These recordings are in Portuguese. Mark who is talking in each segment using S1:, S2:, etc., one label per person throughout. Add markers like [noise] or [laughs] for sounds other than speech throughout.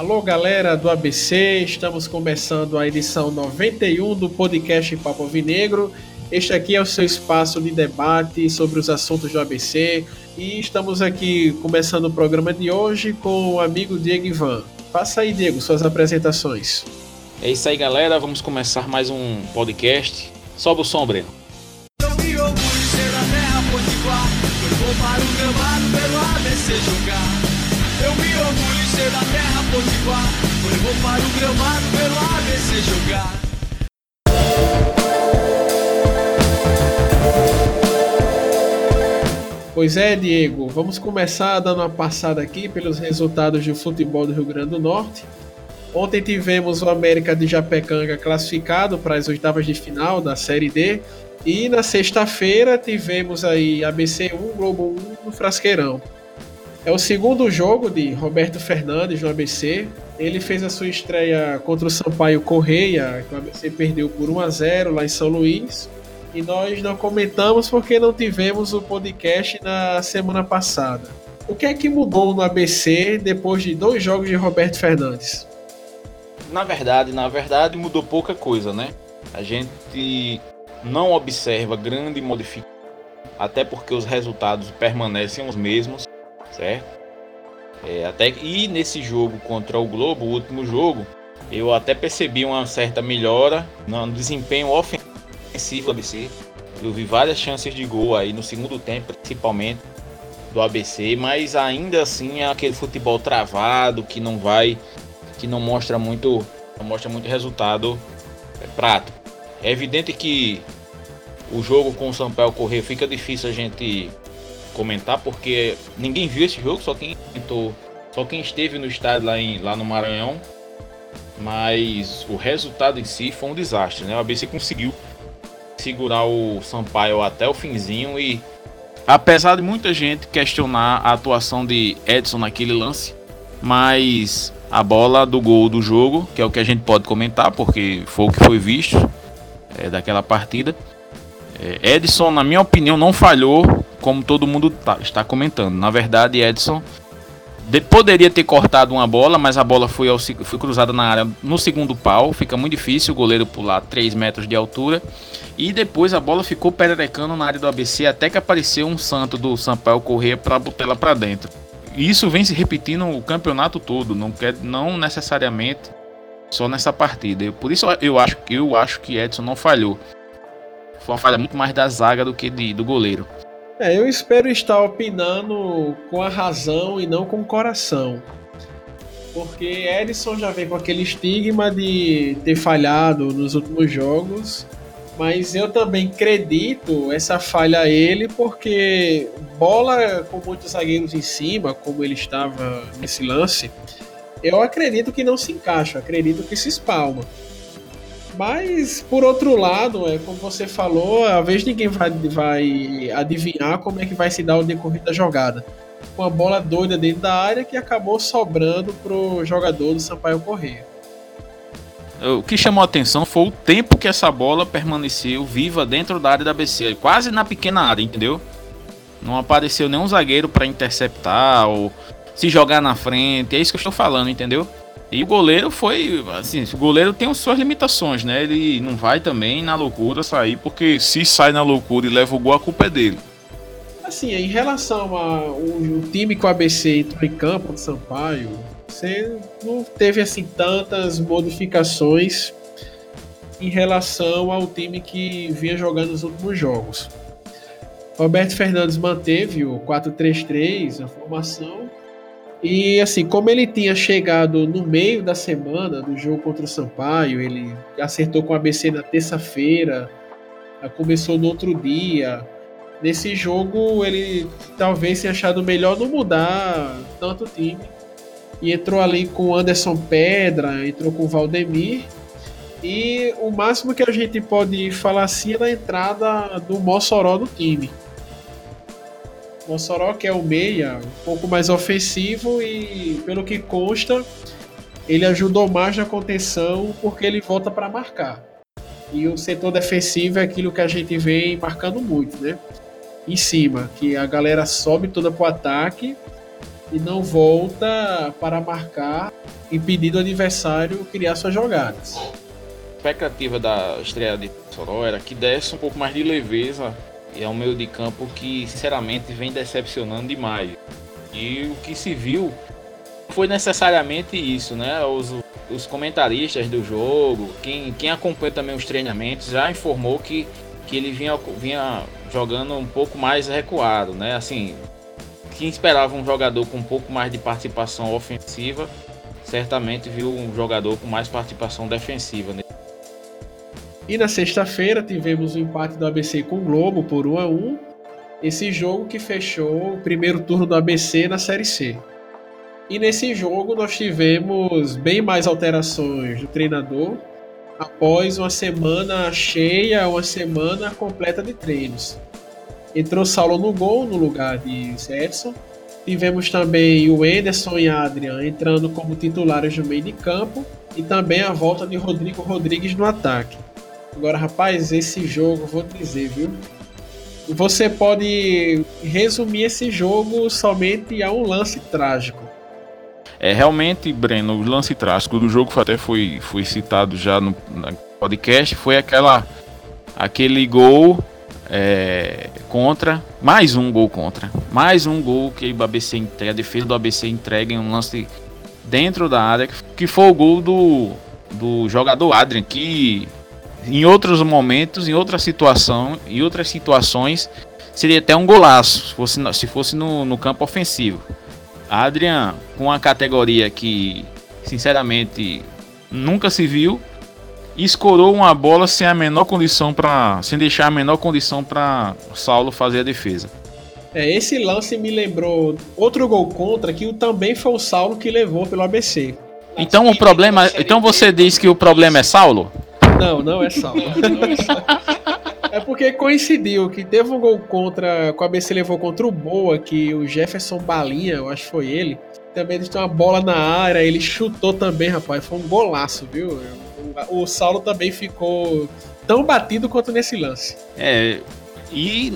S1: Alô, galera do ABC, estamos começando a edição 91 do podcast Papo Vinegro. Este aqui é o seu espaço de debate sobre os assuntos do ABC e estamos aqui começando o programa de hoje com o amigo Diego Ivan. Passa aí, Diego, suas apresentações.
S2: É isso aí, galera. Vamos começar mais um podcast. Sobe o som, Breno. Para o gramado pelo ABC jogar.
S1: Pois é, Diego, vamos começar dando uma passada aqui pelos resultados do futebol do Rio Grande do Norte. Ontem tivemos o América de Japecanga classificado para as oitavas de final da Série D. E na sexta-feira tivemos aí ABC 1, Globo 1 no Frasqueirão. É o segundo jogo de Roberto Fernandes no ABC. Ele fez a sua estreia contra o Sampaio Correia, que o ABC perdeu por 1 a 0 lá em São Luís e nós não comentamos porque não tivemos o podcast na semana passada. O que é que mudou no ABC depois de dois jogos de Roberto Fernandes?
S2: Na verdade, na verdade mudou pouca coisa, né? A gente não observa grande modificação, até porque os resultados permanecem os mesmos, certo? É, até e nesse jogo contra o Globo, o último jogo, eu até percebi uma certa melhora no desempenho ofensivo do ABC. Eu vi várias chances de gol aí no segundo tempo, principalmente do ABC, mas ainda assim é aquele futebol travado que não vai, que não mostra muito, não mostra muito resultado é, prato. É evidente que o jogo com o Sampaio Correia fica difícil a gente comentar porque ninguém viu esse jogo, só quem tentou, só quem esteve no estádio lá, em, lá no Maranhão. Mas o resultado em si foi um desastre, né? O ABC conseguiu segurar o Sampaio até o finzinho e apesar de muita gente questionar a atuação de Edson naquele lance, mas a bola do gol do jogo, que é o que a gente pode comentar, porque foi o que foi visto é, daquela partida. É, Edson, na minha opinião, não falhou, como todo mundo tá, está comentando. Na verdade, Edson de, poderia ter cortado uma bola, mas a bola foi, ao, foi cruzada na área no segundo pau. Fica muito difícil o goleiro pular 3 metros de altura. E depois a bola ficou pererecando na área do ABC até que apareceu um santo do Sampaio Corrêa para botar ela para dentro. Isso vem se repetindo o campeonato todo, não, quer, não necessariamente só nessa partida. Por isso eu acho, eu acho que Edson não falhou. Foi uma falha muito mais da zaga do que de, do goleiro.
S1: É, eu espero estar opinando com a razão e não com o coração. Porque Edson já vem com aquele estigma de ter falhado nos últimos jogos. Mas eu também acredito essa falha a ele, porque bola com muitos zagueiros em cima, como ele estava nesse lance, eu acredito que não se encaixa, acredito que se espalma. Mas, por outro lado, é como você falou, a vez ninguém vai, vai adivinhar como é que vai se dar o decorrer da jogada. Uma bola doida dentro da área que acabou sobrando pro jogador do Sampaio Correia.
S2: O que chamou a atenção foi o tempo que essa bola permaneceu viva dentro da área da BC, quase na pequena área, entendeu? Não apareceu nenhum zagueiro para interceptar ou se jogar na frente. É isso que eu estou falando, entendeu? E o goleiro foi, assim, o goleiro tem suas limitações, né? Ele não vai também na loucura sair, porque se sai na loucura e leva o gol, a culpa é dele.
S1: Assim, em relação ao time que o ABC entrou em campo de Sampaio, você não teve assim tantas modificações em relação ao time que vinha jogando nos últimos jogos. Roberto Fernandes manteve o 4-3-3, a formação, e assim, como ele tinha chegado no meio da semana do jogo contra o Sampaio, ele acertou com o ABC na terça-feira, começou no outro dia. Nesse jogo, ele talvez tenha achado melhor não mudar tanto o time. E entrou ali com o Anderson Pedra, entrou com o Valdemir. E o máximo que a gente pode falar assim é da entrada do Mossoró no time. Mossoró, que é o meia, um pouco mais ofensivo e, pelo que consta, ele ajudou mais na contenção porque ele volta para marcar. E o setor defensivo é aquilo que a gente vem marcando muito, né? Em cima, que a galera sobe toda pro ataque e não volta para marcar, impedindo o adversário criar suas jogadas.
S2: A expectativa da estreia de Soró era que desse um pouco mais de leveza é um meio de campo que, sinceramente, vem decepcionando demais. E o que se viu foi necessariamente isso, né? Os, os comentaristas do jogo, quem, quem acompanha também os treinamentos, já informou que, que ele vinha, vinha jogando um pouco mais recuado, né? Assim, quem esperava um jogador com um pouco mais de participação ofensiva, certamente viu um jogador com mais participação defensiva. Né?
S1: E na sexta-feira tivemos o empate do ABC com o Globo por 1 a 1 esse jogo que fechou o primeiro turno do ABC na Série C. E nesse jogo nós tivemos bem mais alterações do treinador após uma semana cheia, uma semana completa de treinos. Entrou Saulo no gol no lugar de Edson. Tivemos também o Enderson e Adrian entrando como titulares no meio de campo e também a volta de Rodrigo Rodrigues no ataque. Agora, rapaz, esse jogo, vou dizer, viu? Você pode resumir esse jogo somente a um lance trágico.
S2: É realmente, Breno, o lance trágico do jogo até foi, foi citado já no, no podcast, foi aquela aquele gol é, contra, mais um gol contra, mais um gol que o ABC entrega, a defesa do ABC entrega em um lance dentro da área, que foi o gol do, do jogador Adrian, que em outros momentos, em outra situação, em outras situações, seria até um golaço, se fosse, se fosse no, no campo ofensivo. Adrian, com a categoria que, sinceramente, nunca se viu, escorou uma bola sem a menor condição para, sem deixar a menor condição para Saulo fazer a defesa.
S1: É, esse lance me lembrou outro gol contra que também foi o Saulo que levou pelo ABC.
S2: Então o problema, então você diz que o problema é Saulo?
S1: Não, não é Saulo. [laughs] É porque coincidiu que teve um gol contra, que o ABC levou contra o Boa, que o Jefferson Balinha, eu acho que foi ele, também ele tem uma bola na área, ele chutou também, rapaz, foi um golaço, viu? o Saulo também ficou tão batido quanto nesse lance.
S2: É, e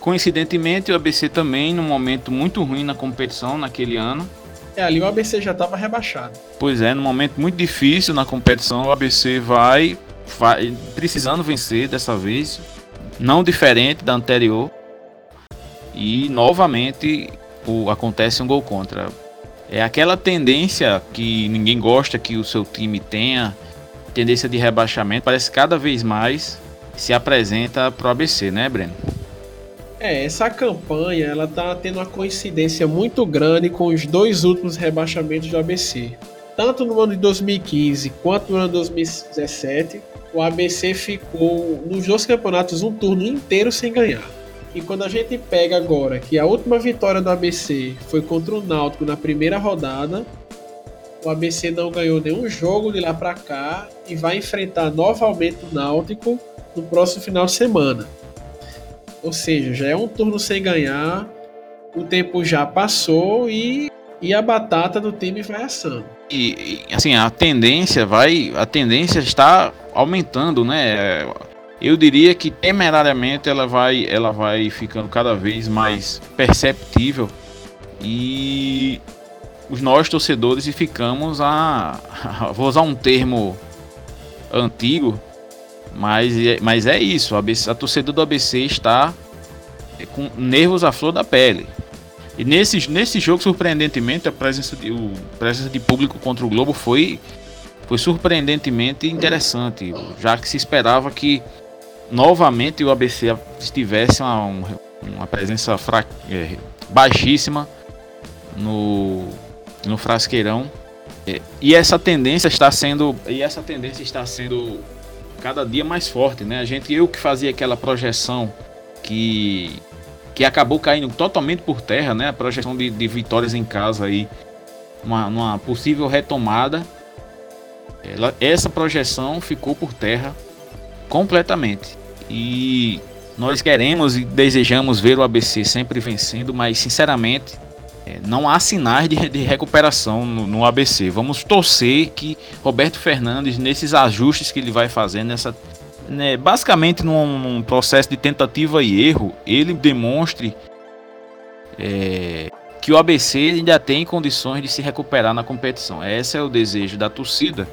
S2: coincidentemente o ABC também num momento muito ruim na competição naquele ano.
S1: É, ali o ABC já estava rebaixado.
S2: Pois é, num momento muito difícil na competição, o ABC vai precisando vencer dessa vez, não diferente da anterior. E novamente o, acontece um gol contra. É aquela tendência que ninguém gosta que o seu time tenha tendência de rebaixamento parece cada vez mais se apresenta para o ABC, né, Breno?
S1: É, essa campanha ela tá tendo uma coincidência muito grande com os dois últimos rebaixamentos do ABC. Tanto no ano de 2015 quanto no ano de 2017, o ABC ficou nos dois campeonatos um turno inteiro sem ganhar. E quando a gente pega agora que a última vitória do ABC foi contra o Náutico na primeira rodada, o ABC não ganhou nenhum jogo de lá para cá e vai enfrentar novamente o Náutico no próximo final de semana. Ou seja, já é um turno sem ganhar, o tempo já passou e, e a batata do time vai assando.
S2: E assim, a tendência vai, a tendência está aumentando, né? Eu diria que temerariamente ela vai, ela vai ficando cada vez mais perceptível e os nós torcedores e ficamos a, a, [laughs] vou usar um termo antigo, mas, é, mas é isso, a, a torcida do ABC está com nervos à flor da pele. E nesse, nesse jogo, surpreendentemente, a presença, de, o, a presença de público contra o Globo foi, foi surpreendentemente interessante, já que se esperava que novamente o ABC tivesse uma, uma presença fraca, é, baixíssima no, no frasqueirão. É, e essa tendência está sendo e essa tendência está sendo cada dia mais forte, né? A gente eu que fazia aquela projeção que que acabou caindo totalmente por terra, né? A projeção de, de vitórias em casa aí, uma, uma possível retomada. Ela, essa projeção ficou por terra completamente. E nós queremos e desejamos ver o ABC sempre vencendo, mas sinceramente é, não há sinais de, de recuperação no, no, ABC. Vamos torcer que Roberto Fernandes, nesses ajustes que ele vai fazer, nessa, né, basicamente num, num, processo de tentativa e erro, ele demonstre é, que o ABC ainda tem condições de se recuperar na competição. Esse é o desejo da torcida.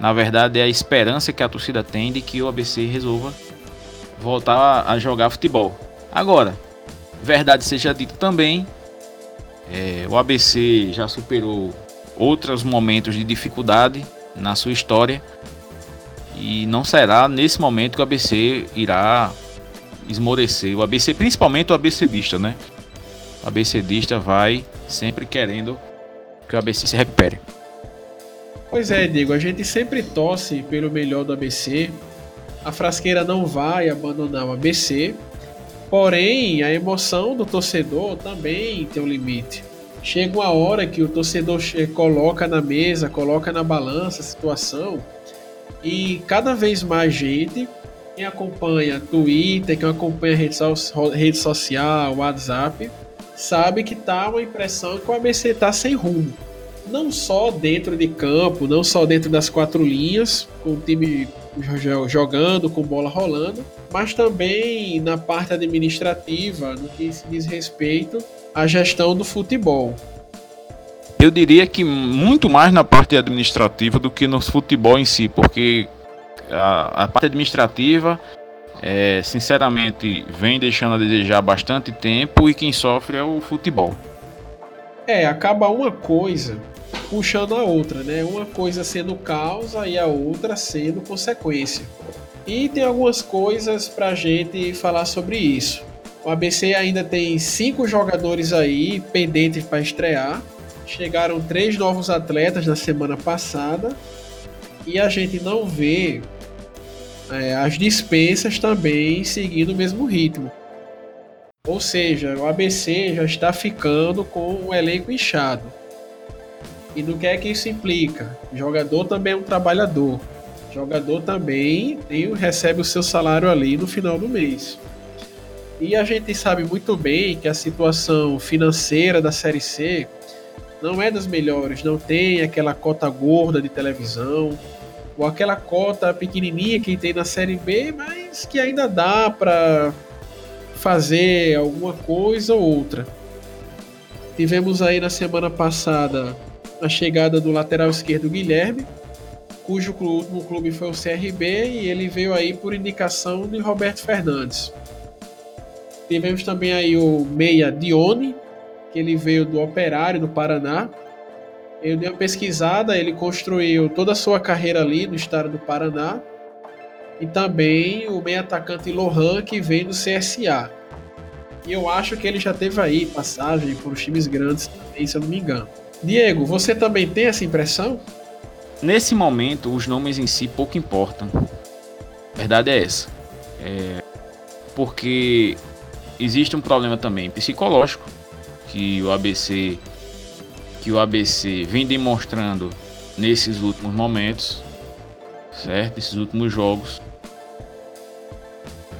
S2: Na verdade, é a esperança que a torcida tem de que o ABC resolva voltar a jogar futebol. Agora, verdade seja dito também, é, o ABC já superou outros momentos de dificuldade na sua história e não será nesse momento que o ABC irá esmorecer. O ABC, principalmente o ABCdista, né? O ABCdista vai sempre querendo que o ABC se recupere.
S1: Pois é, Diego, a gente sempre torce pelo melhor do ABC. A frasqueira não vai abandonar o ABC, porém a emoção do torcedor também tem um limite. Chega uma hora que o torcedor coloca na mesa, coloca na balança a situação e cada vez mais gente quem acompanha Twitter, quem acompanha rede, so rede social, WhatsApp, sabe que tá uma impressão que o ABC tá sem rumo. Não só dentro de campo, não só dentro das quatro linhas, com o time jogando, com bola rolando, mas também na parte administrativa, no que se diz respeito à gestão do futebol.
S2: Eu diria que muito mais na parte administrativa do que no futebol em si, porque a, a parte administrativa, é, sinceramente, vem deixando a desejar bastante tempo e quem sofre é o futebol.
S1: É, acaba uma coisa puxando a outra, né? Uma coisa sendo causa e a outra sendo consequência. E tem algumas coisas pra gente falar sobre isso. O ABC ainda tem cinco jogadores aí pendentes para estrear. Chegaram três novos atletas na semana passada e a gente não vê é, as dispensas também seguindo o mesmo ritmo. Ou seja, o ABC já está ficando com o elenco inchado. E no que é que isso implica? Jogador também é um trabalhador. Jogador também tem, recebe o seu salário ali no final do mês. E a gente sabe muito bem que a situação financeira da Série C não é das melhores, não tem aquela cota gorda de televisão, ou aquela cota pequenininha que tem na Série B, mas que ainda dá para fazer alguma coisa ou outra. Tivemos aí na semana passada a chegada do lateral esquerdo Guilherme, cujo último clube foi o CRB e ele veio aí por indicação de Roberto Fernandes. Tivemos também aí o meia Dione, que ele veio do Operário do Paraná, eu dei uma pesquisada, ele construiu toda a sua carreira ali no estado do Paraná. E também o meio atacante Lohan, que vem do CSA. E eu acho que ele já teve aí passagem por times grandes também, se eu não me engano. Diego, você também tem essa impressão?
S2: Nesse momento, os nomes em si pouco importam. A verdade é essa. É... Porque existe um problema também psicológico que o ABC que o ABC vem demonstrando nesses últimos momentos, certo? Esses últimos jogos.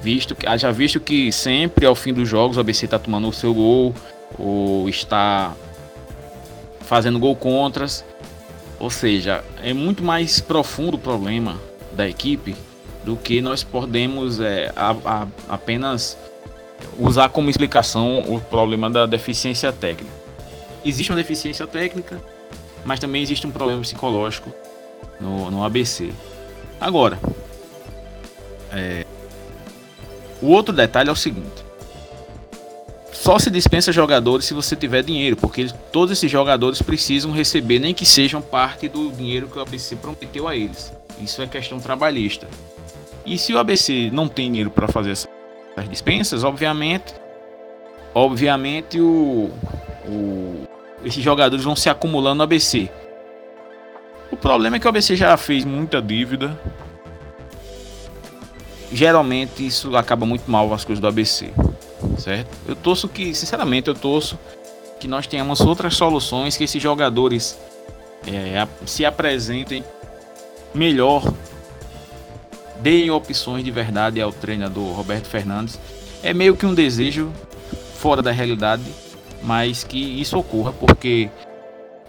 S2: Visto que, já visto que sempre ao fim dos jogos o ABC está tomando o seu gol ou está fazendo gol contras. Ou seja, é muito mais profundo o problema da equipe do que nós podemos é, a, a, apenas usar como explicação o problema da deficiência técnica existe uma deficiência técnica, mas também existe um problema psicológico no, no ABC. Agora, é, o outro detalhe é o seguinte: só se dispensa jogadores se você tiver dinheiro, porque todos esses jogadores precisam receber, nem que sejam parte do dinheiro que o ABC prometeu a eles. Isso é questão trabalhista. E se o ABC não tem dinheiro para fazer essas dispensas, obviamente, obviamente o, o, esses jogadores vão se acumulando no ABC. O problema é que o ABC já fez muita dívida. Geralmente isso acaba muito mal as coisas do ABC, certo? Eu torço que, sinceramente, eu torço que nós tenhamos outras soluções que esses jogadores é, se apresentem melhor, deem opções de verdade ao treinador Roberto Fernandes. É meio que um desejo fora da realidade mas que isso ocorra, porque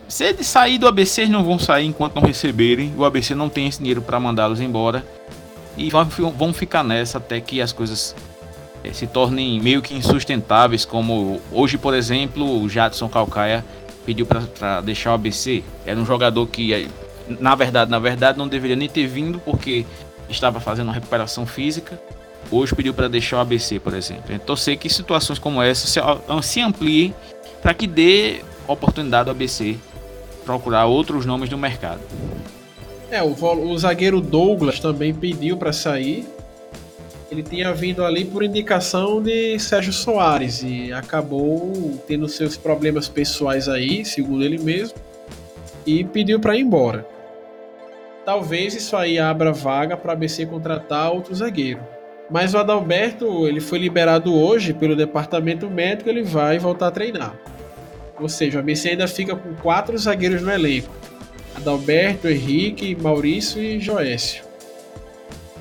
S2: se eles sair do ABC, eles não vão sair enquanto não receberem. O ABC não tem esse dinheiro para mandá-los embora. E vão, vão ficar nessa até que as coisas se tornem meio que insustentáveis, como hoje, por exemplo, o Jadson Calcaia pediu para deixar o ABC. Era um jogador que, na verdade, na verdade, não deveria nem ter vindo porque estava fazendo uma recuperação física. Hoje pediu para deixar o ABC, por exemplo. Então, sei que situações como essa se, se ampliem para que dê oportunidade ao ABC procurar outros nomes no mercado.
S1: É, o, o zagueiro Douglas também pediu para sair. Ele tinha vindo ali por indicação de Sérgio Soares e acabou tendo seus problemas pessoais aí, segundo ele mesmo, e pediu para ir embora. Talvez isso aí abra vaga para a ABC contratar outro zagueiro. Mas o Adalberto, ele foi liberado hoje pelo departamento médico, ele vai voltar a treinar. Ou seja, o ABC ainda fica com quatro zagueiros no elenco: Adalberto, Henrique, Maurício e Joécio.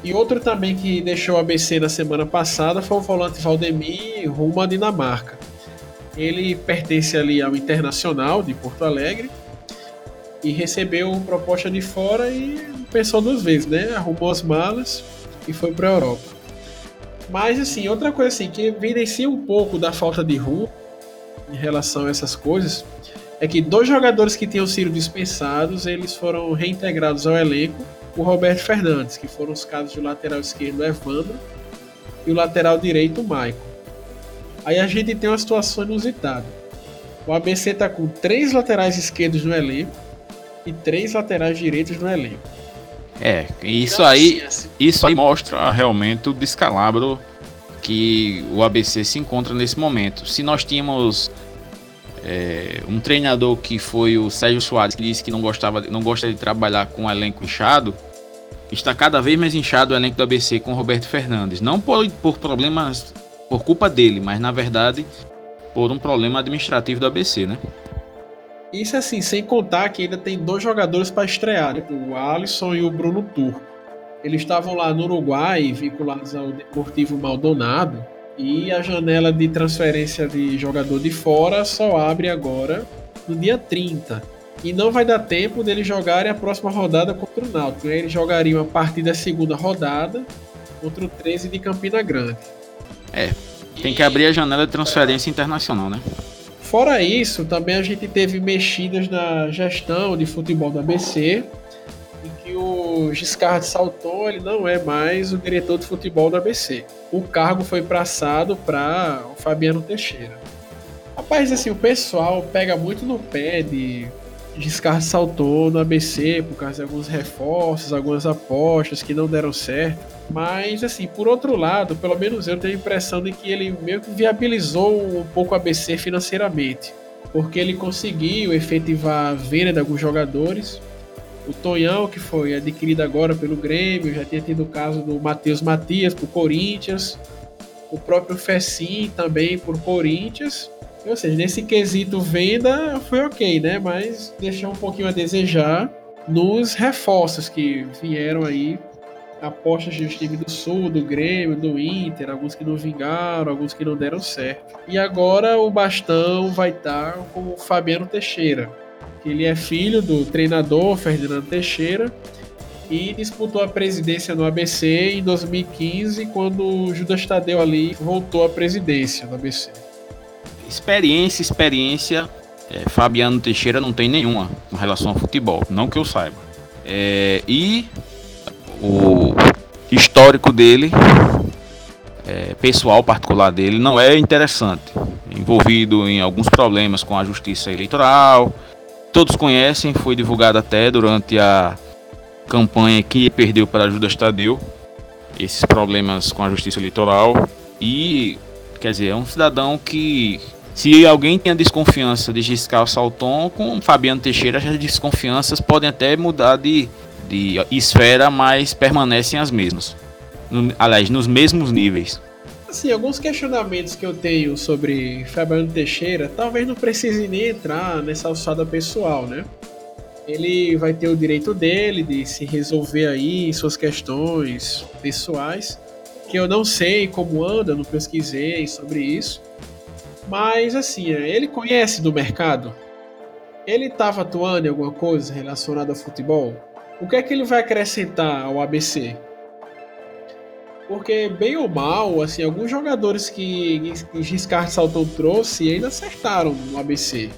S1: E outro também que deixou o ABC na semana passada foi o volante Valdemir rumo à Dinamarca. Ele pertence ali ao Internacional de Porto Alegre e recebeu proposta de fora e pensou duas vezes, né? Arrumou as malas e foi para a Europa. Mas assim, outra coisa assim que evidencia um pouco da falta de rumo em relação a essas coisas é que dois jogadores que tinham sido dispensados, eles foram reintegrados ao elenco, o Roberto Fernandes, que foram os casos do lateral esquerdo Evandro e o lateral direito Maicon. Aí a gente tem uma situação inusitada. O ABC está com três laterais esquerdos no elenco e três laterais direitos no elenco.
S2: É, isso aí, isso aí mostra realmente o descalabro que o ABC se encontra nesse momento. Se nós tínhamos é, um treinador que foi o Sérgio Soares, que disse que não gostava, não gosta de trabalhar com um elenco inchado, está cada vez mais inchado o elenco do ABC com Roberto Fernandes. Não por, por problemas, por culpa dele, mas na verdade por um problema administrativo do ABC, né?
S1: Isso assim, sem contar que ainda tem dois jogadores para estrear, né? o Alisson e o Bruno Turco. Eles estavam lá no Uruguai, vinculados ao Deportivo Maldonado, e a janela de transferência de jogador de fora só abre agora no dia 30. E não vai dar tempo deles jogarem a próxima rodada contra o Náutico. Né? Eles jogariam a partir da segunda rodada contra o 13 de Campina Grande.
S2: É, tem que abrir a janela de transferência internacional, né?
S1: Fora isso, também a gente teve mexidas na gestão de futebol da que Giscard Salton ele não é mais o diretor de futebol da ABC. O cargo foi passado para o Fabiano Teixeira. Rapaz, assim, o pessoal pega muito no pé de Giscard Salton no ABC por causa de alguns reforços, algumas apostas que não deram certo. Mas, assim, por outro lado, pelo menos eu tenho a impressão de que ele meio que viabilizou um pouco o ABC financeiramente. Porque ele conseguiu efetivar a venda de alguns jogadores. O Tonhão, que foi adquirido agora pelo Grêmio, já tinha tido o caso do Matheus Matias por Corinthians. O próprio Fessim também por Corinthians. Ou seja, nesse quesito venda foi ok, né? Mas deixou um pouquinho a desejar nos reforços que vieram aí apostas de time do Sul, do Grêmio, do Inter, alguns que não vingaram, alguns que não deram certo. E agora o bastão vai estar com o Fabiano Teixeira, ele é filho do treinador Ferdinando Teixeira e disputou a presidência no ABC em 2015, quando Judas Tadeu ali voltou à presidência do ABC.
S2: Experiência, experiência, é, Fabiano Teixeira não tem nenhuma com relação ao futebol, não que eu saiba. É, e o histórico dele, é, pessoal particular dele, não é interessante. Envolvido em alguns problemas com a justiça eleitoral. Todos conhecem, foi divulgado até durante a campanha que perdeu para Judas Tadeu. Esses problemas com a justiça eleitoral. E, quer dizer, é um cidadão que se alguém tem a desconfiança de Giscard Salton, com Fabiano Teixeira, as desconfianças podem até mudar de, de esfera, mas permanecem as mesmas. No, aliás, nos mesmos níveis.
S1: Assim, alguns questionamentos que eu tenho sobre Fabiano Teixeira, talvez não precise nem entrar nessa alçada pessoal, né? Ele vai ter o direito dele de se resolver aí suas questões pessoais, que eu não sei como anda, não pesquisei sobre isso. Mas assim, ele conhece do mercado. Ele estava atuando em alguma coisa relacionada ao futebol? O que é que ele vai acrescentar ao ABC? Porque, bem ou mal, assim, alguns jogadores que, que Giscard Salton trouxe ainda acertaram no ABC.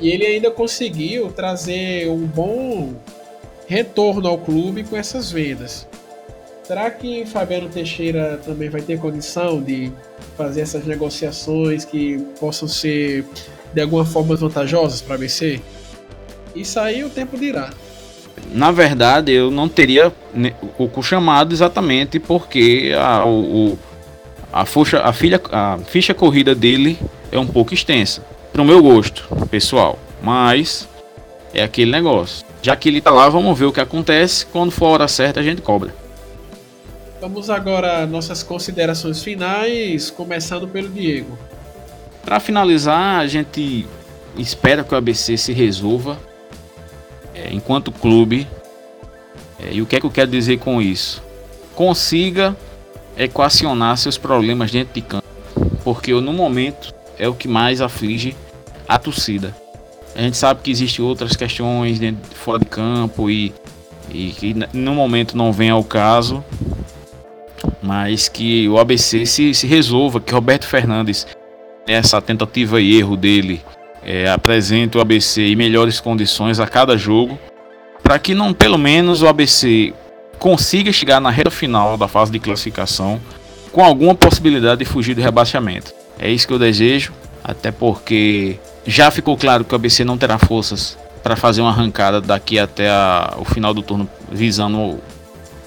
S1: E ele ainda conseguiu trazer um bom retorno ao clube com essas vendas. Será que Fabiano Teixeira também vai ter condição de fazer essas negociações que possam ser de alguma forma vantajosas para a ABC? Isso aí o tempo dirá.
S2: Na verdade, eu não teria o chamado exatamente porque a, o, a, fuxa, a, filha, a ficha corrida dele é um pouco extensa. Para o meu gosto, pessoal. Mas é aquele negócio. Já que ele tá lá, vamos ver o que acontece. Quando for a hora certa, a gente cobra.
S1: Vamos agora nossas considerações finais, começando pelo Diego.
S2: Para finalizar, a gente espera que o ABC se resolva enquanto clube. É, e o que é que eu quero dizer com isso? Consiga equacionar seus problemas dentro de campo, porque no momento é o que mais aflige a torcida. A gente sabe que existem outras questões dentro, fora de campo e, e que no momento não vem ao caso, mas que o ABC se, se resolva, que Roberto Fernandes, essa tentativa e erro dele, é, o ABC em melhores condições a cada jogo, para que não pelo menos o ABC consiga chegar na reta final da fase de classificação com alguma possibilidade de fugir do rebaixamento. É isso que eu desejo, até porque já ficou claro que o ABC não terá forças para fazer uma arrancada daqui até a, o final do turno visando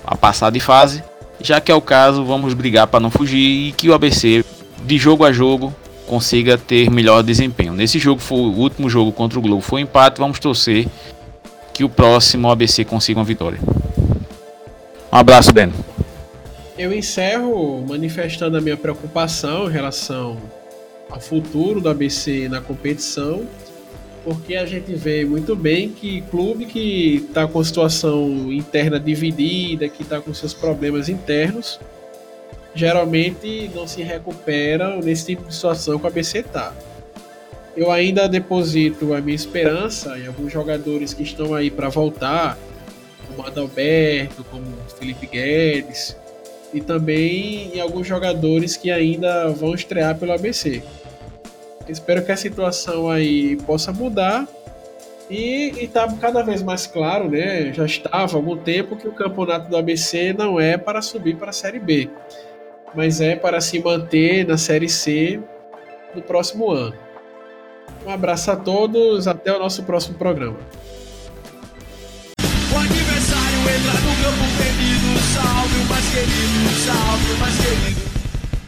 S2: a passar de fase. Já que é o caso, vamos brigar para não fugir e que o ABC, de jogo a jogo, consiga ter melhor desempenho. Nesse jogo foi o último jogo contra o Globo, foi um empate. Vamos torcer que o próximo ABC consiga uma vitória. Um abraço, Ben.
S1: Eu encerro manifestando a minha preocupação em relação ao futuro do ABC na competição, porque a gente vê muito bem que clube que está com situação interna dividida, que está com seus problemas internos, geralmente não se recuperam nesse tipo de situação que o ABC está. Eu ainda deposito a minha esperança em alguns jogadores que estão aí para voltar, como Adalberto, como Felipe Guedes, e também em alguns jogadores que ainda vão estrear pelo ABC. Espero que a situação aí possa mudar e está cada vez mais claro, né? Já estava há algum tempo que o campeonato do ABC não é para subir para a Série B, mas é para se manter na Série C no próximo ano. Um abraço a todos, até o nosso próximo programa. O aniversário entra no campo salve o mais querido, salve o mais querido.